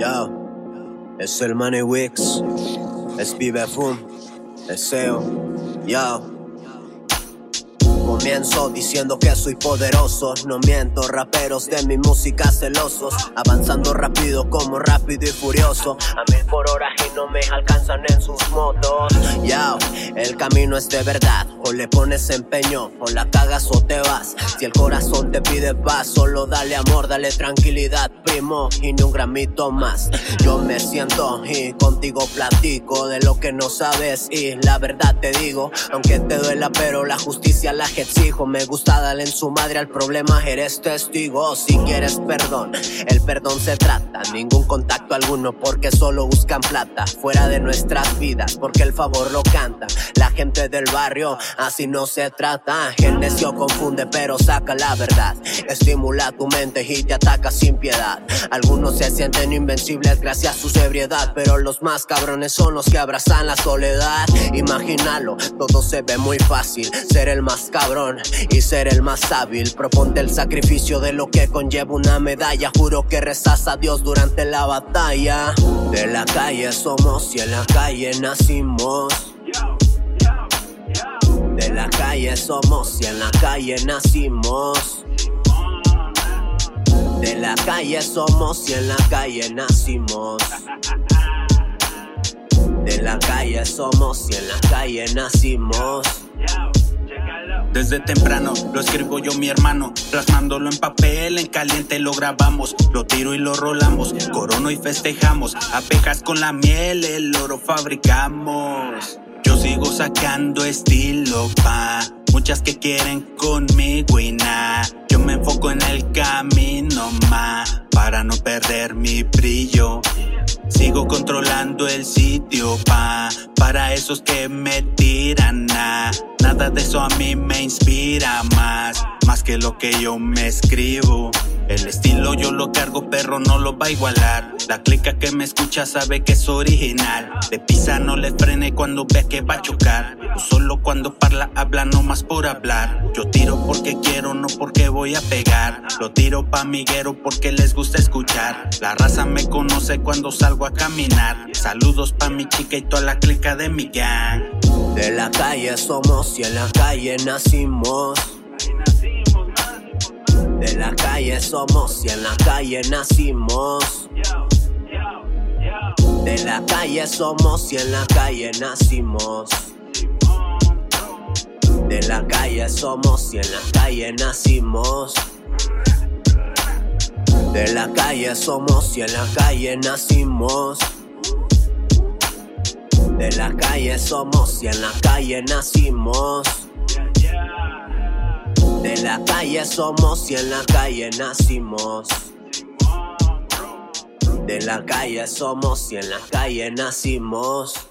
Yo, es el Money Wix, es Pibe Fum, es SEO, yo. Comienzo diciendo que soy poderoso, no miento, raperos de mi música celosos, avanzando rápido como rápido y furioso, a mil por hora y no me alcanzan en sus motos. Yao, el camino es de verdad, le pones empeño, o la cagas o te vas. Si el corazón te pide paz, solo dale amor, dale tranquilidad, primo, y ni un gramito más. Yo me siento y contigo platico de lo que no sabes, y la verdad te digo, aunque te duela, pero la justicia la exijo. Me gusta darle en su madre al problema, eres testigo. Si quieres perdón, el perdón se trata. Ningún contacto alguno porque solo buscan plata. Fuera de nuestras vidas porque el favor lo canta. La gente del barrio, así no se trata. El necio confunde pero saca la verdad. Estimula tu mente y te ataca sin piedad. Algunos se sienten invencibles gracias a su ebriedad. Pero los más cabrones son los que abrazan la soledad. Imagínalo, todo se ve muy fácil. Ser el más cabrón y ser el más hábil. Proponte el sacrificio de lo que conlleva una medalla. Juro que rezas a Dios durante la batalla. De la calle somos y en la calle nacimos. De la calle somos y en la calle nacimos. De la calle somos y en la calle nacimos. De la calle somos y en la calle nacimos. Desde temprano lo escribo yo mi hermano, plasmándolo en papel, en caliente lo grabamos, lo tiro y lo rolamos, corono y festejamos, abejas con la miel, el oro fabricamos. Sigo sacando estilo pa, muchas que quieren conmigo y nada. Yo me enfoco en el camino más, para no perder mi brillo. Sigo controlando el sitio pa, para esos que me tiran Nada de eso a mí me inspira más, más que lo que yo me escribo. El estilo yo lo cargo, perro no lo va a igualar. La clica que me escucha sabe que es original. De pisa no le frene cuando ve que va a chocar. solo cuando parla habla no más por hablar. Yo tiro porque quiero, no porque voy a pegar. Lo tiro pa' miguero porque les gusta escuchar. La raza me conoce cuando salgo a caminar. Saludos pa' mi chica y toda la clica de mi gang. De la calle somos y en la calle nacimos. De la calle somos y en la calle nacimos. De la calle somos y en la calle nacimos. De la calle somos y en la calle nacimos. De la calle somos y en la calle nacimos. De la calle somos y en la calle nacimos. De la calle somos y en la calle nacimos. De la calle somos y en la calle nacimos.